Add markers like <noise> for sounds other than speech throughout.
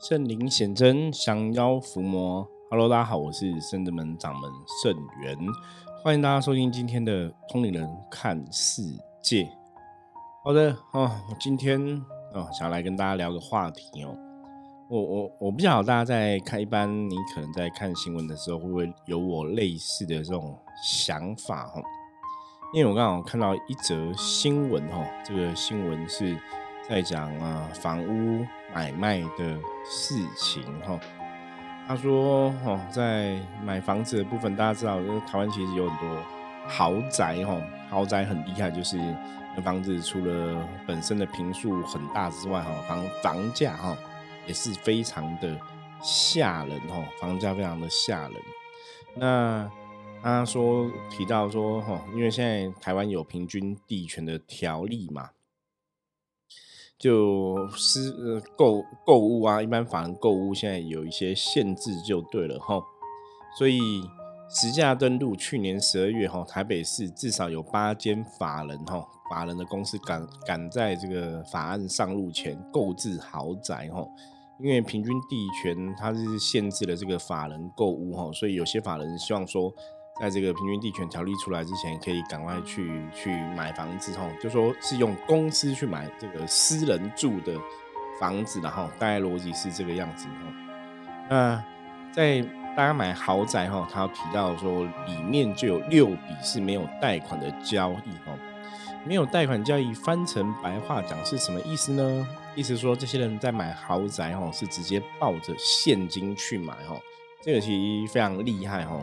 圣灵显真，降妖伏魔。Hello，大家好，我是圣德门掌门圣元，欢迎大家收听今天的通灵人看世界。好的，哦，我今天哦，想来跟大家聊个话题哦。我我我不晓得大家在看，一般你可能在看新闻的时候，会不会有我类似的这种想法哦？因为我刚好看到一则新闻哦，这个新闻是在讲啊房屋。买卖的事情哈，他说哦，在买房子的部分，大家知道，就是台湾其实有很多豪宅哈，豪宅很厉害，就是房子除了本身的平数很大之外哈，房房价哈也是非常的吓人哈，房价非常的吓人。那他说提到说哈，因为现在台湾有平均地权的条例嘛。就私呃购购物啊，一般法人购物现在有一些限制就对了哈，所以实价登录去年十二月哈，台北市至少有八间法人哈，法人的公司赶赶在这个法案上路前购置豪宅哈，因为平均地权它是限制了这个法人购物哈，所以有些法人希望说。在这个平均地权条例出来之前，可以赶快去去买房子哈，就说是用公司去买这个私人住的房子的哈，大概逻辑是这个样子哈。那在大家买豪宅哈，他提到说里面就有六笔是没有贷款的交易哈，没有贷款交易翻成白话讲是什么意思呢？意思说这些人在买豪宅哈，是直接抱着现金去买哈，这个其实非常厉害哈。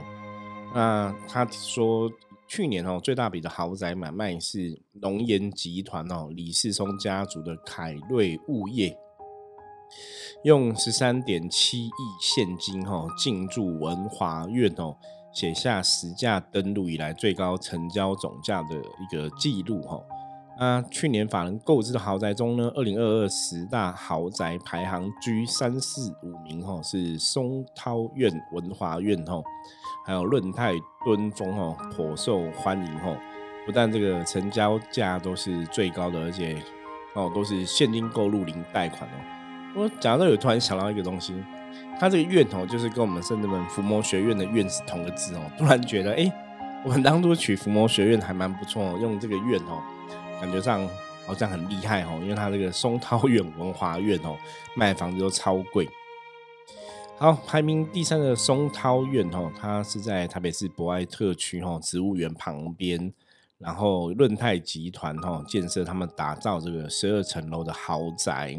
那他说，去年哦，最大笔的豪宅买卖是龙岩集团哦，李世松家族的凯瑞物业，用十三点七亿现金哈进驻文华苑哦，写下实价登录以来最高成交总价的一个记录哈。那去年法人购置的豪宅中呢，二零二二十大豪宅排行居三四五名哈，是松涛苑文华苑哈。还有润泰敦丰哦，颇受欢迎哦。不但这个成交价都是最高的，而且哦都是现金购入零贷款哦。我讲到这里，突然想到一个东西，它这个院哦，就是跟我们圣德门伏魔学院的院是同个字哦。突然觉得，哎，我们当初取伏魔学院还蛮不错哦，用这个院哦，感觉上好像很厉害哦，因为它这个松涛苑文华苑哦，卖房子都超贵。好，排名第三的松涛苑哦，它是在台北市博爱特区哈植物园旁边，然后润泰集团哈建设他们打造这个十二层楼的豪宅。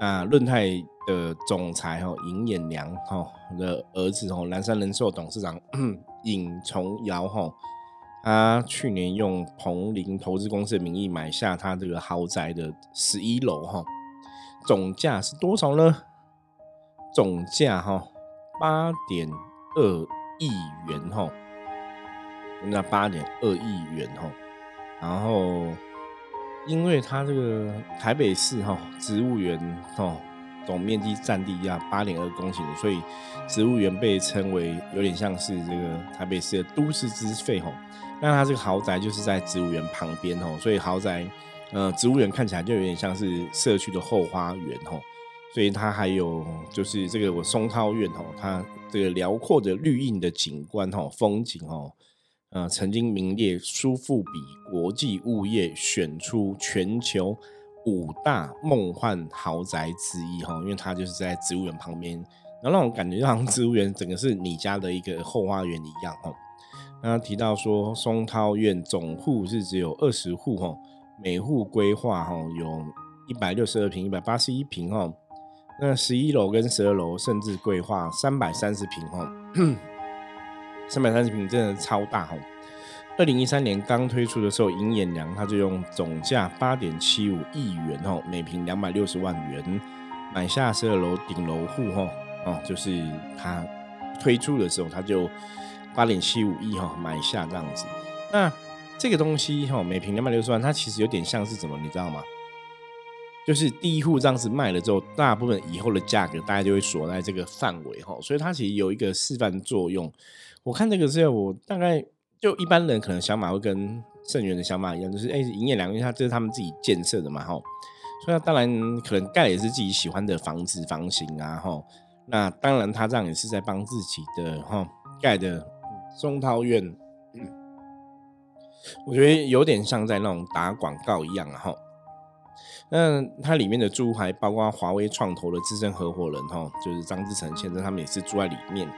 那润泰的总裁哈尹衍良哈的儿子哈南山人寿董事长 <clears throat> 尹崇尧哈，他去年用彭林投资公司的名义买下他这个豪宅的十一楼哈，总价是多少呢？总价哈八点二亿元哈，那八点二亿元哈，然后因为它这个台北市哈植物园哈总面积占地要八点二公顷，所以植物园被称为有点像是这个台北市的都市之肺哈。那它这个豪宅就是在植物园旁边哈，所以豪宅呃植物园看起来就有点像是社区的后花园哈。所以它还有就是这个我松涛苑哦，它这个辽阔的绿荫的景观哦，风景哦，呃，曾经名列苏富比国际物业选出全球五大梦幻豪宅之一哈，因为它就是在植物园旁边，然后那种感觉就像植物园整个是你家的一个后花园一样哦。那提到说松涛苑总户是只有二十户哈，每户规划哈有一百六十二平、一百八十一平哈。那十一楼跟十二楼甚至规划三百三十平哦，<clears throat> 三百三十平真的超大哦。二零一三年刚推出的时候，银眼良他就用总价八点七五亿元哦，每平两百六十万元买下十二楼顶楼户哦，哦，就是他推出的时候他就八点七五亿哈买下这样子。那这个东西哈，每平两百六十万，它其实有点像是什么，你知道吗？就是第一户这样子卖了之后，大部分以后的价格大家就会锁在这个范围哈，所以它其实有一个示范作用。我看这个是我大概就一般人可能想法会跟盛源的想法一样，就是哎，营业两个月它这是他们自己建设的嘛哈，所以他当然可能盖也是自己喜欢的房子房型啊，哈。那当然他这样也是在帮自己的哈盖的中涛院，我觉得有点像在那种打广告一样哈。那它里面的住户还包括华为创投的资深合伙人哈，就是张志成先生，他们也是住在里面。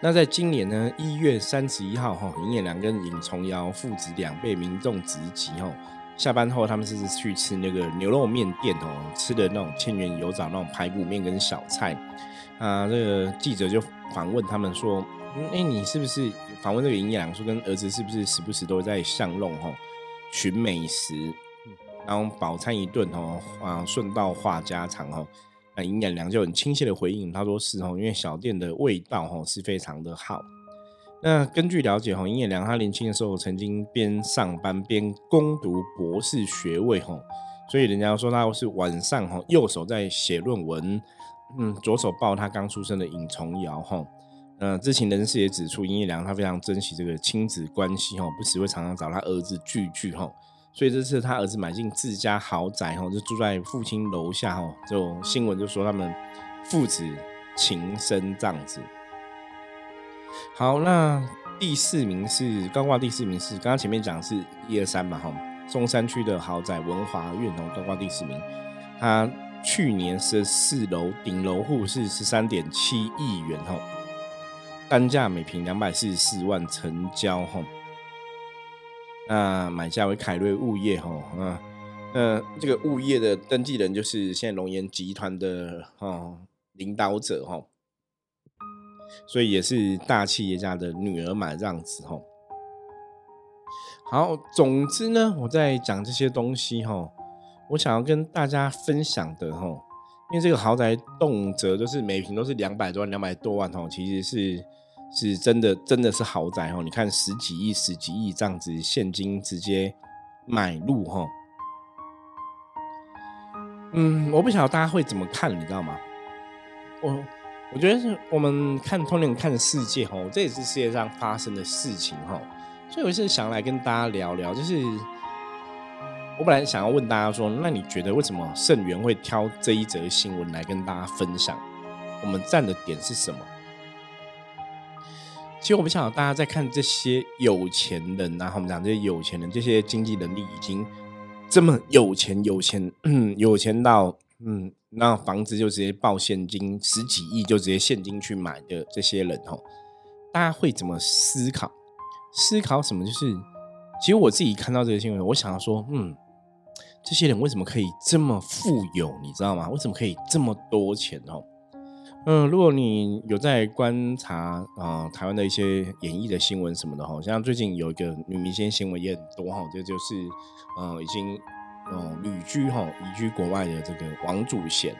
那在今年呢，一月三十一号哈，尹衍良跟尹重尧父子俩被民众直击哈。下班后他们是去吃那个牛肉面店哦，吃的那种千元油枣那种排骨面跟小菜。啊，这个记者就访问他们说：“哎，你是不是访问这个尹衍良说跟儿子是不是时不时都在巷弄哈寻美食，然后饱餐一顿哦，啊，顺道话家常哦。”那尹衍良就很亲切的回应，他说是哦，因为小店的味道哈是非常的好。那根据了解哈，尹衍良他年轻的时候曾经边上班边攻读博士学位哈，所以人家说他是晚上哈右手在写论文，嗯，左手抱他刚出生的尹重尧哈。呃，知情人士也指出，尹衍良他非常珍惜这个亲子关系哈，不时会常常找他儿子聚聚哈。所以这次他儿子买进自家豪宅哈，就住在父亲楼下哈。就新闻就说他们父子情深这样子。好，那第四名是高挂第四名是刚刚前面讲是一二三嘛哈，中山区的豪宅文华苑哦，高挂第四名。他去年是四楼顶楼户是十三点七亿元哈，单价每平两百四十四万成交哈。那买家为凯瑞物业哈，啊，那这个物业的登记人就是现在龙岩集团的哦领导者哈，所以也是大企业家的女儿买这样子哈。好，总之呢，我在讲这些东西哈，我想要跟大家分享的哈，因为这个豪宅动辄就是每平都是两百多万、两百多万哈，其实是。是真的，真的是豪宅哦！你看十几亿、十几亿这样子现金直接买入哈。嗯，我不晓得大家会怎么看，你知道吗？我我觉得是我们看通年看世界哈，这也是世界上发生的事情哈。所以我是想来跟大家聊聊，就是我本来想要问大家说，那你觉得为什么盛元会挑这一则新闻来跟大家分享？我们站的点是什么？其实我们想，大家在看这些有钱人，然后我们讲这些有钱人，这些经济能力已经这么有钱，有钱，有钱到嗯，那房子就直接报现金十几亿，就直接现金去买的这些人哦，大家会怎么思考？思考什么？就是其实我自己看到这个新闻，我想要说，嗯，这些人为什么可以这么富有？你知道吗？为什么可以这么多钱哦？嗯，如果你有在观察啊台湾的一些演艺的新闻什么的哈，像最近有一个女明星新闻也很多哈，这就是呃已经呃旅居哈移居国外的这个王祖贤，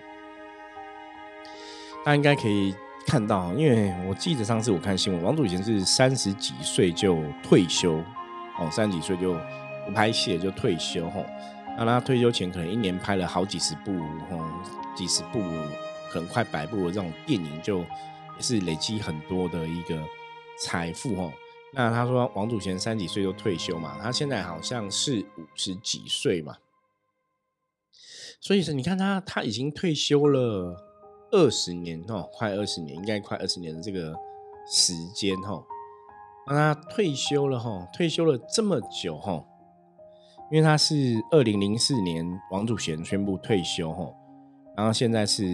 大家应该可以看到，因为我记得上次我看新闻，王祖贤是三十几岁就退休哦，三十几岁就不拍戏就退休哈，那他退休前可能一年拍了好几十部哈，几十部。可能快百部的这种电影，就也是累积很多的一个财富哦。那他说王祖贤三几岁就退休嘛，他现在好像是五十几岁嘛，所以说你看他他已经退休了二十年哦，快二十年，应该快二十年的这个时间哈。那他退休了哈，退休了这么久哈，因为他是二零零四年王祖贤宣布退休哈。然后现在是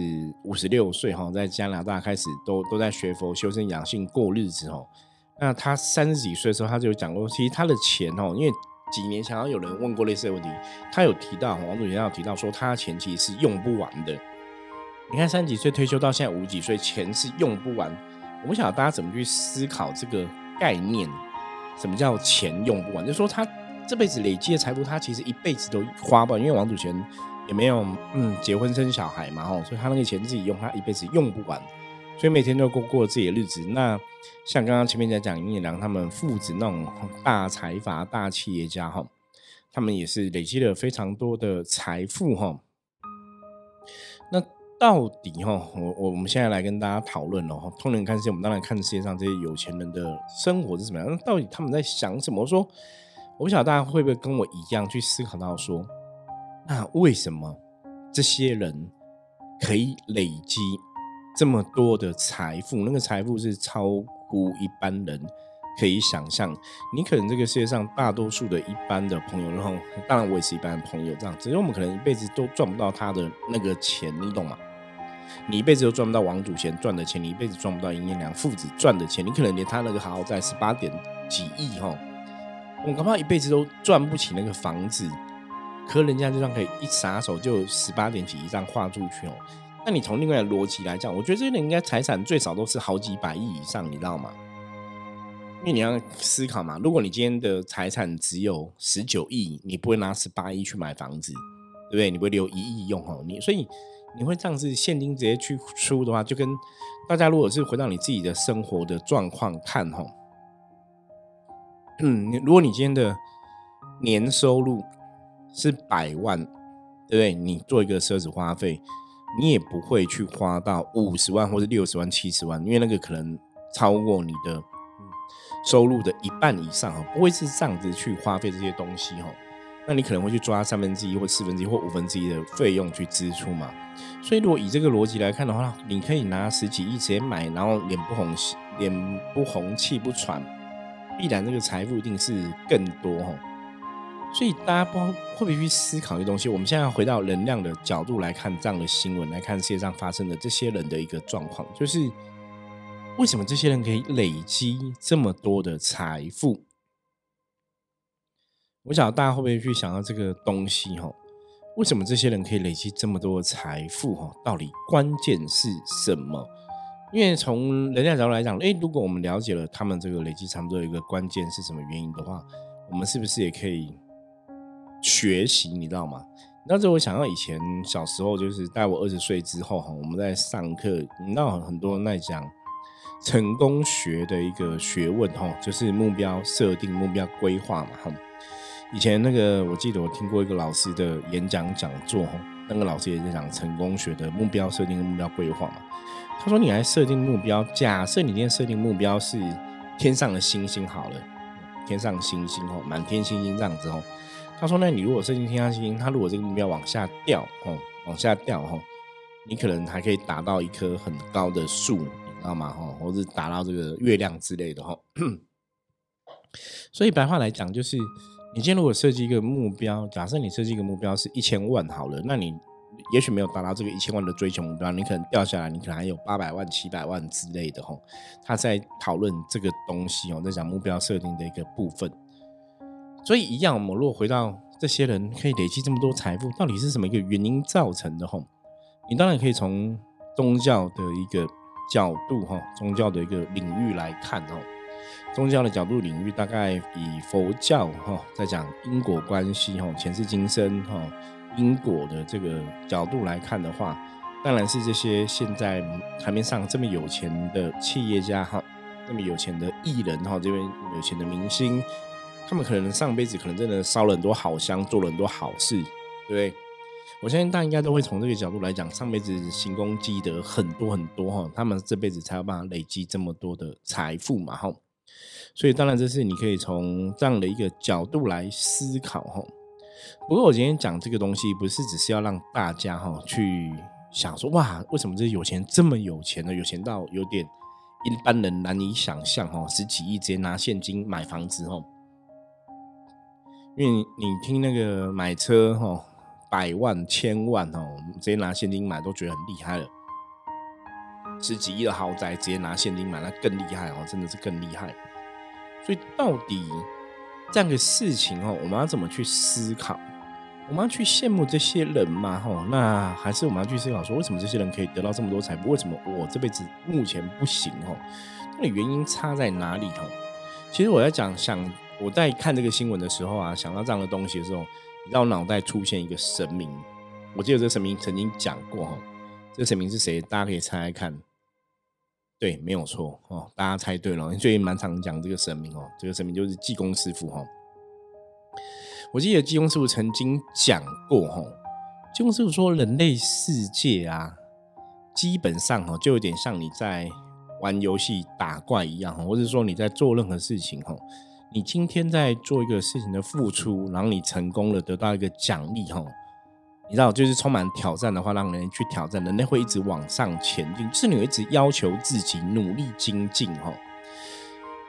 五十六岁哈，在加拿大开始都都在学佛修身养性过日子哦。那他三十几岁的时候，他就讲过，其实他的钱哦，因为几年前好像有人问过类似的问题，他有提到王祖贤有提到说，他的钱其实是用不完的。你看三十几岁退休到现在五十几岁，钱是用不完。我不晓得大家怎么去思考这个概念，什么叫钱用不完？就是说他这辈子累积的财富，他其实一辈子都花不完，因为王祖贤。也没有嗯结婚生小孩嘛吼，所以他那个钱自己用，他一辈子用不完，所以每天都过过自己的日子。那像刚刚前面在讲尹野良他们父子那种大财阀、大企业家哈，他们也是累积了非常多的财富哈。那到底哈，我我我们现在来跟大家讨论了哈，通人看世界，我们当然看世界上这些有钱人的生活是什么样，那到底他们在想什么？说我不晓得大家会不会跟我一样去思考到说。那为什么这些人可以累积这么多的财富？那个财富是超乎一般人可以想象。你可能这个世界上大多数的一般的朋友，然后当然我也是一般的朋友，这样，只是我们可能一辈子都赚不到他的那个钱，你懂吗？你一辈子都赚不到王祖贤赚的钱，你一辈子赚不到殷彦良父子赚的钱，你可能连他那个豪宅十八点几亿哈，我恐怕一辈子都赚不起那个房子。可人家就算可以一撒手就十八点几亿这样画出去哦。那你从另外的逻辑来讲，我觉得这些人应该财产最少都是好几百亿以上，你知道吗？因为你要思考嘛，如果你今天的财产只有十九亿，你不会拿十八亿去买房子，对不对？你不会留一亿用哦。你所以。你会这样子现金直接去出的话，就跟大家如果是回到你自己的生活的状况看吼，嗯，如果你今天的年收入是百万，对不对？你做一个奢侈花费，你也不会去花到五十万或者六十万、七十万，因为那个可能超过你的收入的一半以上哈，不会是这样子去花费这些东西哈。那你可能会去抓三分之一或四分之一或五分之一的费用去支出嘛？所以如果以这个逻辑来看的话，你可以拿十几亿直接买，然后脸不红脸不红气不喘，必然这个财富一定是更多哈。所以大家不会不会去思考一些东西？我们现在要回到能量的角度来看这样的新闻，来看世界上发生的这些人的一个状况，就是为什么这些人可以累积这么多的财富？我想大家会不会去想到这个东西哈？为什么这些人可以累积这么多的财富哈？到底关键是什么？因为从人家角度来讲，诶，如果我们了解了他们这个累积差不多一个关键是什么原因的话，我们是不是也可以学习？你知道吗？那这我想到以前小时候，就是在我二十岁之后哈，我们在上课，你知道很多人在讲成功学的一个学问哈，就是目标设定、目标规划嘛哈。以前那个，我记得我听过一个老师的演讲讲座哈，那个老师也在讲成功学的目标设定跟目标规划嘛。他说：“你来设定目标，假设你今天设定目标是天上的星星好了，天上星星哦，满天星星这样子哦。他说：那你如果设定天上星星，他如果这个目标往下掉哦，往下掉哦，你可能还可以达到一棵很高的树，你知道吗？哈，或者达到这个月亮之类的哈。<coughs> 所以白话来讲就是。”你今天如果设计一个目标，假设你设计一个目标是一千万好了，那你也许没有达到这个一千万的追求目标，你可能掉下来，你可能还有八百万、七百万之类的吼。他在讨论这个东西哦，在讲目标设定的一个部分。所以一样，我们如果回到这些人可以累积这么多财富，到底是什么一个原因造成的吼？你当然可以从宗教的一个角度哈，宗教的一个领域来看哦。宗教的角度领域，大概以佛教哈，在讲因果关系哈，前世今生哈，因果的这个角度来看的话，当然是这些现在台面上这么有钱的企业家哈，那么有钱的艺人哈，这边有钱的明星，他们可能上辈子可能真的烧了很多好香，做了很多好事，对不对？我相信大家应该都会从这个角度来讲，上辈子行功积德很多很多哈，他们这辈子才有办法累积这么多的财富嘛哈。所以，当然这是你可以从这样的一个角度来思考哈。不过，我今天讲这个东西，不是只是要让大家哈去想说，哇，为什么这些有钱这么有钱呢？有钱到有点一般人难以想象哈，十几亿直接拿现金买房子哈。因为你听那个买车哈，百万、千万哦，直接拿现金买都觉得很厉害了。十几亿的豪宅直接拿现金买，那更厉害哦，真的是更厉害。所以到底这样的事情哦，我们要怎么去思考？我们要去羡慕这些人吗？哈，那还是我们要去思考说，为什么这些人可以得到这么多财富？为什么我这辈子目前不行？哦，到底原因差在哪里？哈，其实我在讲，想我在看这个新闻的时候啊，想到这样的东西的时候，让我脑袋出现一个神明。我记得这个神明曾经讲过，哈，这个神明是谁？大家可以猜猜看。对，没有错哦，大家猜对了。最近蛮常讲这个神明哦，这个神明就是济公师傅哈。我记得济公师傅曾经讲过哈，济公师傅说，人类世界啊，基本上哈，就有点像你在玩游戏打怪一样，或者说你在做任何事情哈，你今天在做一个事情的付出，然后你成功了，得到一个奖励哈，你知道，就是充满挑战的话，让人去挑战，人类会一直往上前进，就是你会一直要求自己努力精进哈。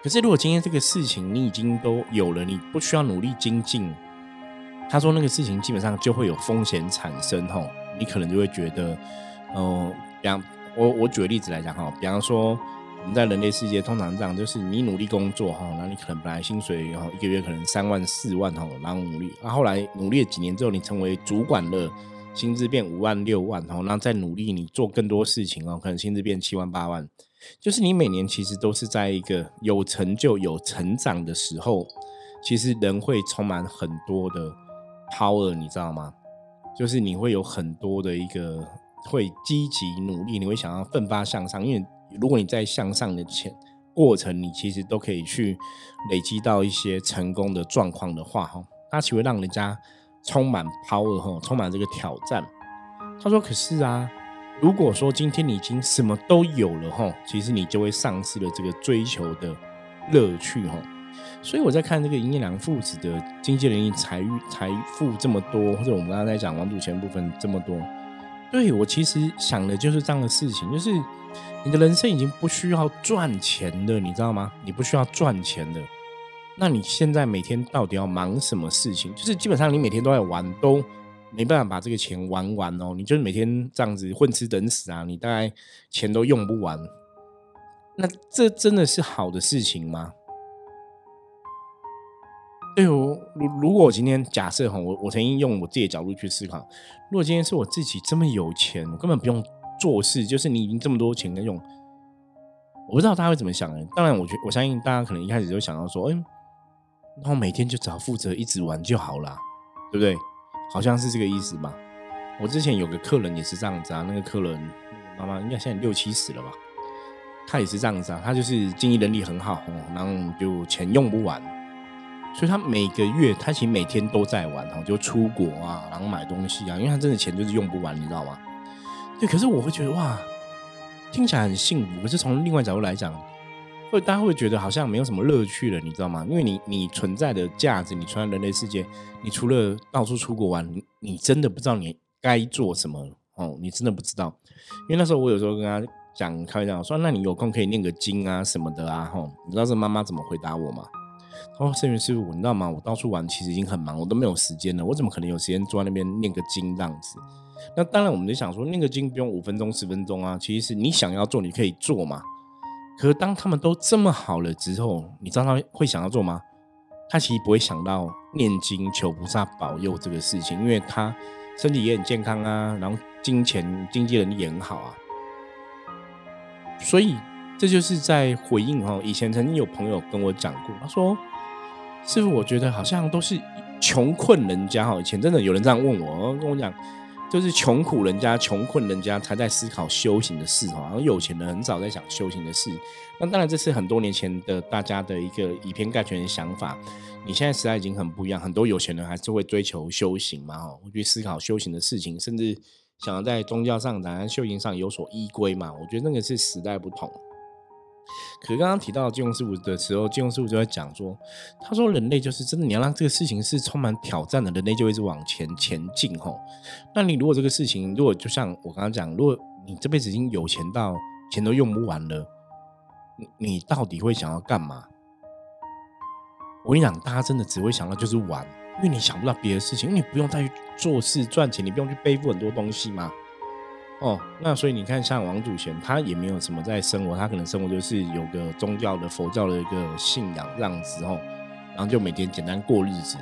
可是如果今天这个事情你已经都有了，你不需要努力精进，他说那个事情基本上就会有风险产生哈，你可能就会觉得，嗯，比方我我举个例子来讲哈，比方说。我们在人类世界通常这样，就是你努力工作哈，那你可能本来薪水然后一个月可能三万四万哈，然后努力，然后后来努力了几年之后，你成为主管了，薪资变五万六万哈，然后再努力你做更多事情哦，可能薪资变七万八万，就是你每年其实都是在一个有成就有成长的时候，其实人会充满很多的 power，你知道吗？就是你会有很多的一个会积极努力，你会想要奋发向上，因为。如果你在向上的前过程，你其实都可以去累积到一些成功的状况的话，哈，它其实会让人家充满 power 哈，充满这个挑战。他说：“可是啊，如果说今天你已经什么都有了哈，其实你就会丧失了这个追求的乐趣哈。所以我在看这个营业良父子的经济能力、财、财富这么多，或者我们刚刚在讲王祖贤部分这么多，对我其实想的就是这样的事情，就是。”你的人生已经不需要赚钱的，你知道吗？你不需要赚钱的，那你现在每天到底要忙什么事情？就是基本上你每天都在玩，都没办法把这个钱玩完哦。你就是每天这样子混吃等死啊，你大概钱都用不完。那这真的是好的事情吗？哎呦，如如果我今天假设哈，我我曾经用我自己的角度去思考，如果今天是我自己这么有钱，我根本不用。做事就是你已经这么多钱在用，我不知道大家会怎么想呢？当然，我觉我相信大家可能一开始就想到说，哎，然后每天就只要负责一直玩就好了，对不对？好像是这个意思吧。我之前有个客人也是这样子啊，那个客人妈妈应该现在六七十了吧，他也是这样子啊，他就是经济能力很好，然后就钱用不完，所以他每个月他其实每天都在玩，哈，就出国啊，然后买东西啊，因为他真的钱就是用不完，你知道吗？对，可是我会觉得哇，听起来很幸福。可是从另外角度来讲，会大家会觉得好像没有什么乐趣了，你知道吗？因为你你存在的价值，你存在人类世界，你除了到处出国玩，你真的不知道你该做什么哦，你真的不知道。因为那时候我有时候跟他讲开玩笑说，那你有空可以念个经啊什么的啊，吼，你知道这妈妈怎么回答我吗？他说：“圣元师傅，你知道吗？我到处玩，其实已经很忙，我都没有时间了。我怎么可能有时间坐在那边念个经这样子？”那当然，我们就想说，念个经不用五分钟、十分钟啊。其实是你想要做，你可以做嘛。可是当他们都这么好了之后，你知道他会想要做吗？他其实不会想到念经求菩萨保佑这个事情，因为他身体也很健康啊，然后金钱经济能力也很好啊。所以这就是在回应哈。以前曾经有朋友跟我讲过，他说：“师傅，我觉得好像都是穷困人家哈。以前真的有人这样问我，跟我讲。”就是穷苦人家、穷困人家才在思考修行的事哈，然后有钱人很早在想修行的事。那当然，这是很多年前的大家的一个以偏概全的想法。你现在时代已经很不一样，很多有钱人还是会追求修行嘛，哈，会去思考修行的事情，甚至想要在宗教上、当然修行上有所依归嘛。我觉得那个是时代不同。可是刚刚提到金融事务的时候，金融事务就在讲说，他说人类就是真的，你要让这个事情是充满挑战的，人类就会一直往前前进吼。那你如果这个事情，如果就像我刚刚讲，如果你这辈子已经有钱到钱都用不完了，你你到底会想要干嘛？我跟你讲，大家真的只会想到就是玩，因为你想不到别的事情，因为你不用再去做事赚钱，你不用去背负很多东西嘛。哦，那所以你看，像王祖贤，他也没有什么在生活，他可能生活就是有个宗教的佛教的一个信仰这样子哦，然后就每天简单过日子。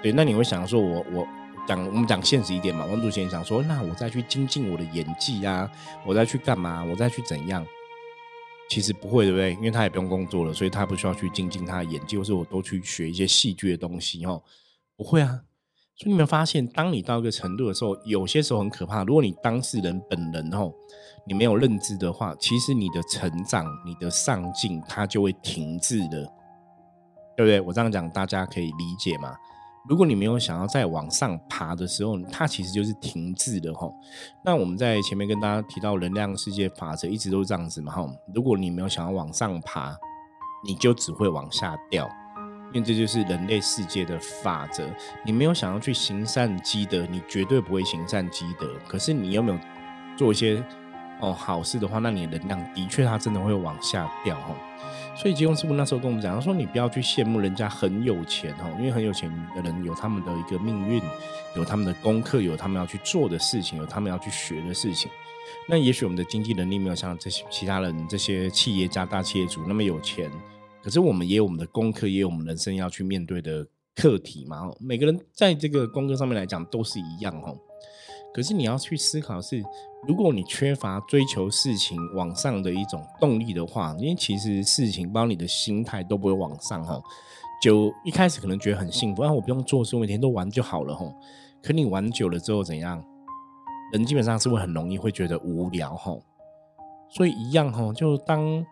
对，那你会想说，我我讲我们讲现实一点嘛？王祖贤想说，那我再去精进我的演技啊，我再去干嘛？我再去怎样？其实不会，对不对？因为他也不用工作了，所以他不需要去精进他的演技，或是我多去学一些戏剧的东西哦，不会啊。所以你们发现，当你到一个程度的时候，有些时候很可怕。如果你当事人本人吼，你没有认知的话，其实你的成长、你的上进，它就会停滞的，对不对？我这样讲，大家可以理解吗？如果你没有想要再往上爬的时候，它其实就是停滞的吼。那我们在前面跟大家提到能量世界法则，一直都是这样子嘛吼。如果你没有想要往上爬，你就只会往下掉。因为这就是人类世界的法则。你没有想要去行善积德，你绝对不会行善积德。可是你有没有做一些哦好事的话，那你能量的确它真的会往下掉哦。所以吉翁师傅那时候跟我们讲，他说你不要去羡慕人家很有钱哦，因为很有钱的人有他们的一个命运，有他们的功课，有他们要去做的事情，有他们要去学的事情。那也许我们的经济能力没有像这些其他人、这些企业家、大企业主那么有钱，可是我们也有我们的功课，也有我们人生要去面对的课题嘛。每个人在这个功课上面来讲都是一样哦。可是你要去思考是，如果你缺乏追求事情往上的一种动力的话，因为其实事情包括你的心态都不会往上哈。就一开始可能觉得很幸福，啊，我不用做事，我每天都玩就好了哈。可你玩久了之后怎样？人基本上是会很容易会觉得无聊哈。所以一样哈，就当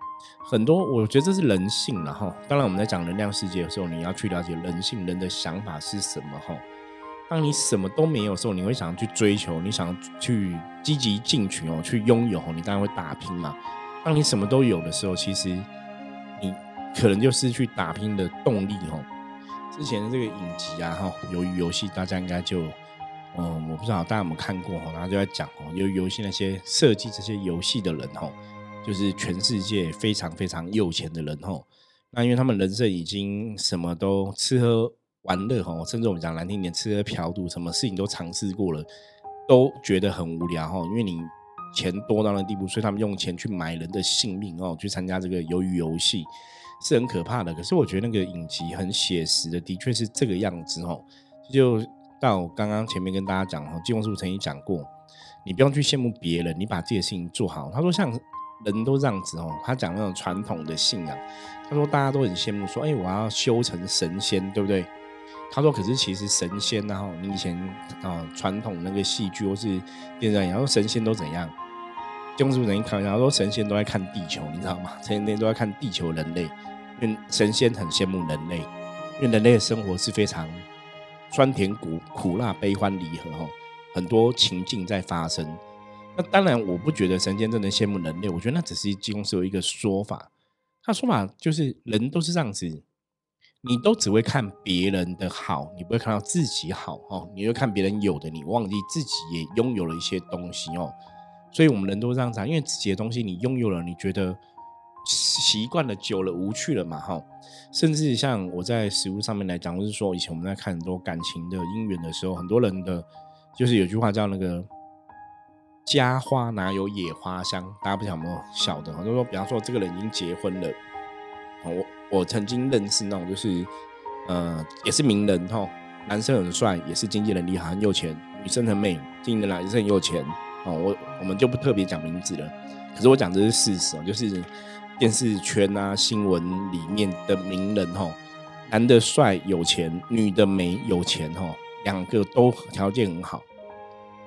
很多我觉得这是人性了哈。当然我们在讲能量世界的时候，你要去了解人性，人的想法是什么哈。当你什么都没有的时候，你会想要去追求，你想要去积极进取哦，去拥有，你当然会打拼嘛。当你什么都有的时候，其实你可能就失去打拼的动力哦。之前的这个影集啊，哈，由于游戏，大家应该就，嗯，我不知道大家有没有看过哈，然后就在讲哦，鱿鱼游戏那些设计这些游戏的人哈，就是全世界非常非常有钱的人哈。那因为他们人生已经什么都吃喝。玩乐哈，甚至我们讲难听点，吃喝嫖赌，什么事情都尝试过了，都觉得很无聊哈。因为你钱多到那地步，所以他们用钱去买人的性命哦，去参加这个鱿鱼游戏是很可怕的。可是我觉得那个影集很写实的，的确是这个样子哦。就到刚刚前面跟大家讲哈，金庸师傅曾经讲过，你不用去羡慕别人，你把自己的事情做好。他说像人都这样子哦，他讲那种传统的信仰，他说大家都很羡慕，说哎，我要修成神仙，对不对？他说：“可是其实神仙然后你以前啊传统那个戏剧或是电视，然后神仙都怎样？金庸师傅曾经开玩笑说，神仙都在看地球，你知道吗？<laughs> 天天都在看地球人类，因为神仙很羡慕人类，因为人类的生活是非常酸甜苦苦辣悲欢离合哈，很多情境在发生。那当然，我不觉得神仙真的羡慕人类，我觉得那只是金庸是有一个说法。他说法就是人都是这样子。”你都只会看别人的好，你不会看到自己好哦。你会看别人有的，你忘记自己也拥有了一些东西哦。所以，我们人都这样子，因为自己的东西你拥有了，你觉得习惯了、久了、无趣了嘛？哈。甚至像我在食物上面来讲，或是说以前我们在看很多感情的姻缘的时候，很多人的就是有句话叫那个“家花哪有野花香”，大家不晓得有没有晓得？就是说，比方说这个人已经结婚了，我。我曾经认识那种，就是，呃，也是名人哈，男生很帅，也是经济能力好，很有钱；女生很美，经济能力也是很有钱。哦，我我们就不特别讲名字了。可是我讲的是事实哦，就是电视圈啊、新闻里面的名人哈，男的帅有钱，女的美有钱哦，两个都条件很好。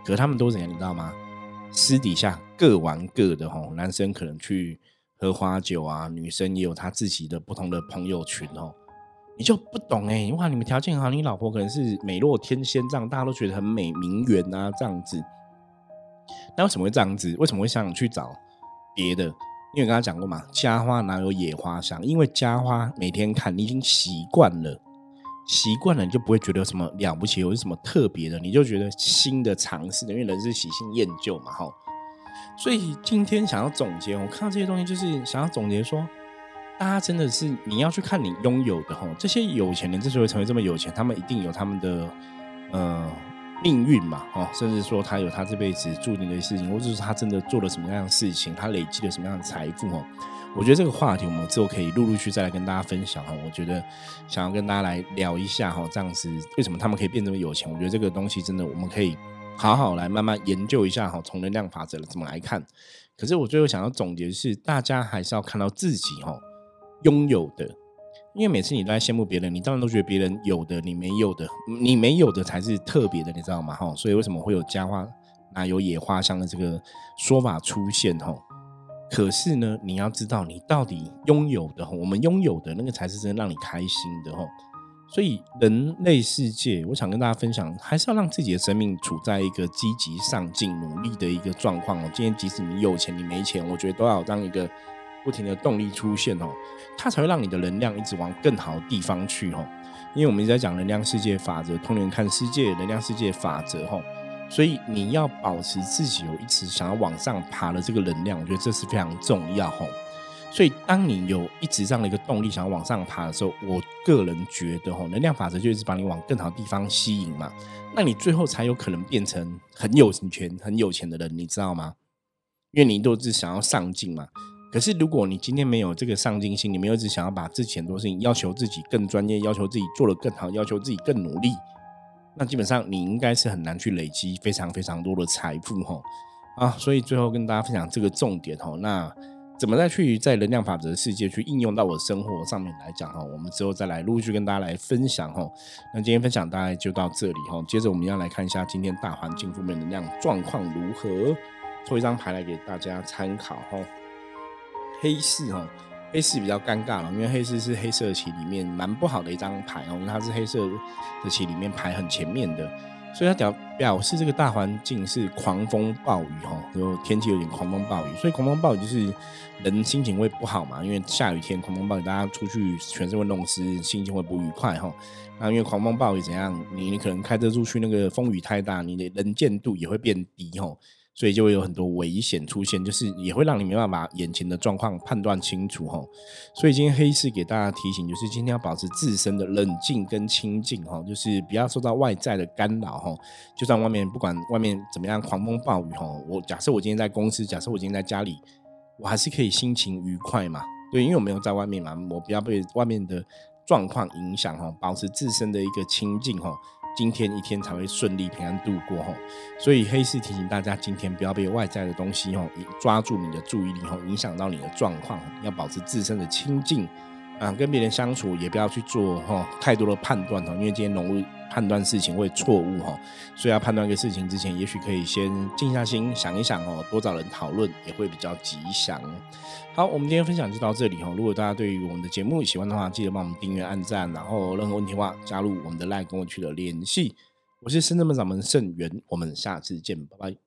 可是他们都怎样，你知道吗？私底下各玩各的哈，男生可能去。喝花酒啊，女生也有她自己的不同的朋友群哦，你就不懂哎，哇，你们条件好，你老婆可能是美若天仙这样，大家都觉得很美名媛啊这样子，那为什么会这样子？为什么会想去找别的？因为刚刚讲过嘛，家花哪有野花香？因为家花每天看你已经习惯了，习惯了你就不会觉得有什么了不起，有什么特别的，你就觉得新的尝试的，因为人是喜新厌旧嘛，哈。所以今天想要总结，我看到这些东西，就是想要总结说，大家真的是你要去看你拥有的哈，这些有钱人之所以成为这么有钱，他们一定有他们的呃命运嘛，哈，甚至说他有他这辈子注定的事情，或者是他真的做了什么样的事情，他累积了什么样的财富哦。我觉得这个话题我们之后可以陆陆续再来跟大家分享哈。我觉得想要跟大家来聊一下哈，这样子为什么他们可以变这么有钱？我觉得这个东西真的我们可以。好好来慢慢研究一下哈，从能量法则怎么来看？可是我最后想要总结的是，大家还是要看到自己哈拥有的，因为每次你都在羡慕别人，你当然都觉得别人有的你没有的，你没有的才是特别的，你知道吗？哈，所以为什么会有家花哪有野花香的这个说法出现？哈，可是呢，你要知道你到底拥有的，我们拥有的那个才是真的让你开心的，哈。所以，人类世界，我想跟大家分享，还是要让自己的生命处在一个积极上进、努力的一个状况哦。今天即使你有钱，你没钱，我觉得都要当一个不停的动力出现哦，它才会让你的能量一直往更好的地方去哦。因为我们一直在讲能量世界法则，通灵看世界能量世界法则哈，所以你要保持自己有一直想要往上爬的这个能量，我觉得这是非常重要哈。所以当你有一直这样的一个动力想要往上爬的时候，我个人觉得哈，能量法则就一直把你往更好的地方吸引嘛，那你最后才有可能变成很有钱、很有钱的人，你知道吗？因为你都是想要上进嘛。可是，如果你今天没有这个上进心，你没有一直想要把之前很多事情要求自己更专业，要求自己做得更好，要求自己更努力，那基本上你应该是很难去累积非常非常多的财富哈啊！所以最后跟大家分享这个重点哈，那怎么再去在能量法则的世界去应用到我的生活上面来讲哈？我们之后再来陆续跟大家来分享哈。那今天分享大概就到这里哈，接着我们要来看一下今天大环境负面能量状况如何，抽一张牌来给大家参考哈。黑四哈，黑四比较尴尬了，因为黑四是黑色棋里面蛮不好的一张牌哦，因为它是黑色的棋里面排很前面的，所以它表表示这个大环境是狂风暴雨哈，就天气有点狂风暴雨，所以狂风暴雨就是人心情会不好嘛，因为下雨天狂风暴雨，大家出去全身会弄湿，心情会不愉快哈。那因为狂风暴雨怎样，你你可能开车出去那个风雨太大，你的能见度也会变低哈。所以就会有很多危险出现，就是也会让你没办法眼前的状况判断清楚哈。所以今天黑市给大家提醒，就是今天要保持自身的冷静跟清静哈，就是不要受到外在的干扰哈。就算外面不管外面怎么样狂风暴雨哈，我假设我今天在公司，假设我今天在家里，我还是可以心情愉快嘛。对，因为我没有在外面嘛，我不要被外面的状况影响哈，保持自身的一个清静哈。今天一天才会顺利平安度过吼，所以黑市提醒大家，今天不要被外在的东西吼抓住你的注意力吼，影响到你的状况，要保持自身的清净。啊，跟别人相处也不要去做哈太多的判断哈，因为今天容易判断事情会错误哈，所以要判断一个事情之前，也许可以先静下心想一想哦，多找人讨论也会比较吉祥。好，我们今天分享就到这里哈。如果大家对于我们的节目喜欢的话，记得帮我们订阅、按赞，然后任何问题的话，加入我们的 LINE 跟我取得联系。我是深圳门掌门盛元，我们下次见，拜拜。